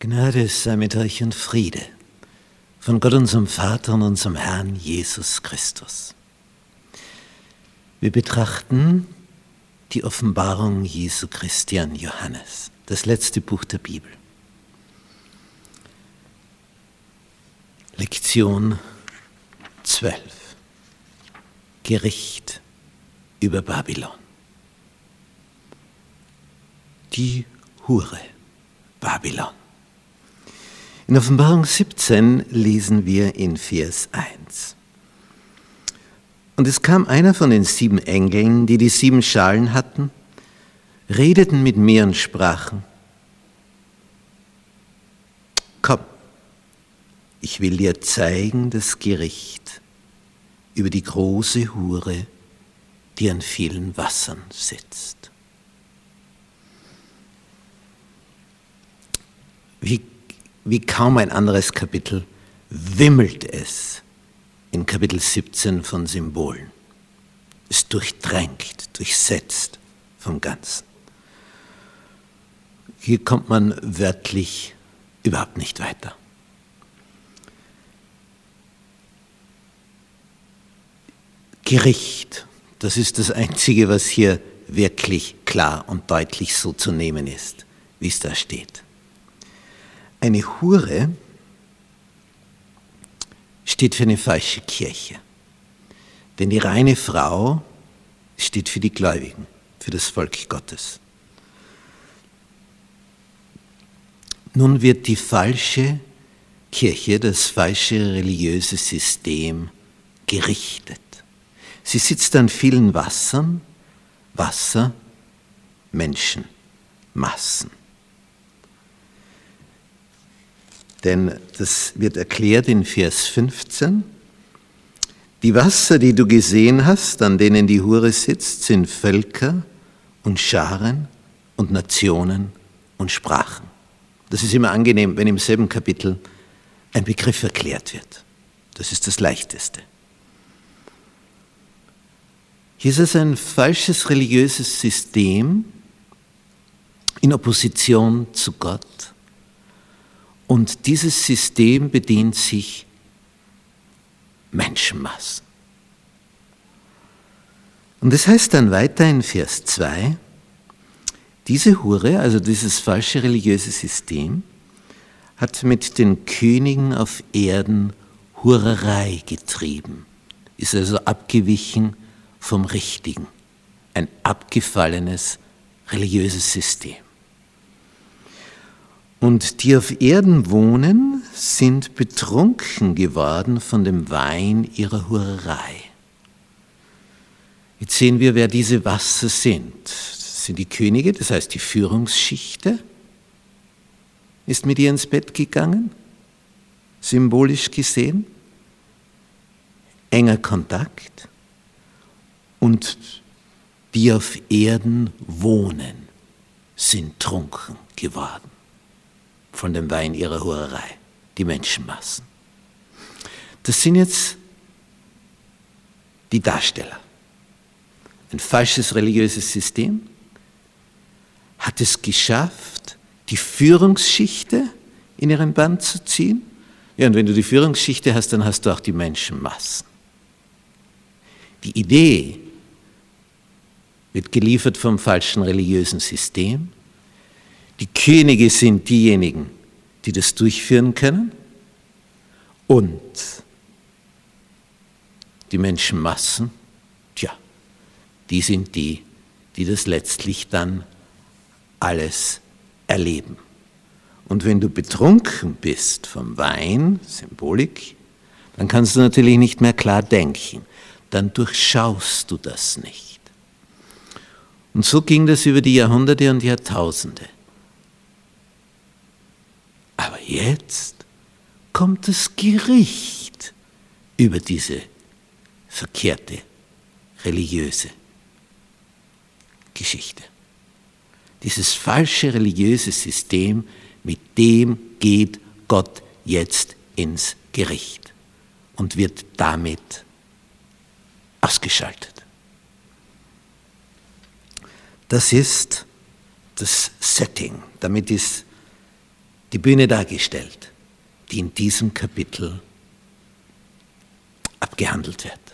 Gnade sei mit euch und Friede von Gott unserem Vater und unserem Herrn Jesus Christus. Wir betrachten die Offenbarung Jesu Christi an Johannes, das letzte Buch der Bibel. Lektion 12. Gericht über Babylon. Die Hure Babylon. In Offenbarung 17 lesen wir in Vers 1. Und es kam einer von den sieben Engeln, die die sieben Schalen hatten, redeten mit mir und sprachen, komm, ich will dir zeigen das Gericht über die große Hure, die an vielen Wassern sitzt. Wie wie kaum ein anderes Kapitel wimmelt es in Kapitel 17 von Symbolen. Es durchdrängt, durchsetzt vom Ganzen. Hier kommt man wörtlich überhaupt nicht weiter. Gericht, das ist das Einzige, was hier wirklich klar und deutlich so zu nehmen ist, wie es da steht. Eine Hure steht für eine falsche Kirche. Denn die reine Frau steht für die Gläubigen, für das Volk Gottes. Nun wird die falsche Kirche, das falsche religiöse System gerichtet. Sie sitzt an vielen Wassern, Wasser, Menschen, Massen. Denn das wird erklärt in Vers 15. Die Wasser, die du gesehen hast, an denen die Hure sitzt, sind Völker und Scharen und Nationen und Sprachen. Das ist immer angenehm, wenn im selben Kapitel ein Begriff erklärt wird. Das ist das Leichteste. Hier ist es ein falsches religiöses System in Opposition zu Gott und dieses System bedient sich Menschenmassen. Und es das heißt dann weiter in Vers 2, diese Hure, also dieses falsche religiöse System, hat mit den Königen auf Erden Hurerei getrieben, ist also abgewichen vom Richtigen, ein abgefallenes religiöses System. Und die auf Erden wohnen, sind betrunken geworden von dem Wein ihrer Hurerei. Jetzt sehen wir, wer diese Wasser sind. Das sind die Könige, das heißt die Führungsschichte, ist mit ihr ins Bett gegangen, symbolisch gesehen. Enger Kontakt. Und die auf Erden wohnen, sind trunken geworden von dem Wein ihrer Hurerei, die Menschenmassen. Das sind jetzt die Darsteller. Ein falsches religiöses System hat es geschafft, die Führungsschichte in ihren Band zu ziehen. Ja, und wenn du die Führungsschichte hast, dann hast du auch die Menschenmassen. Die Idee wird geliefert vom falschen religiösen System die Könige sind diejenigen, die das durchführen können und die Menschenmassen, tja, die sind die, die das letztlich dann alles erleben. Und wenn du betrunken bist vom Wein, Symbolik, dann kannst du natürlich nicht mehr klar denken. Dann durchschaust du das nicht. Und so ging das über die Jahrhunderte und Jahrtausende. Aber jetzt kommt das Gericht über diese verkehrte religiöse Geschichte. Dieses falsche religiöse System, mit dem geht Gott jetzt ins Gericht und wird damit ausgeschaltet. Das ist das Setting. Damit ist die Bühne dargestellt, die in diesem Kapitel abgehandelt wird.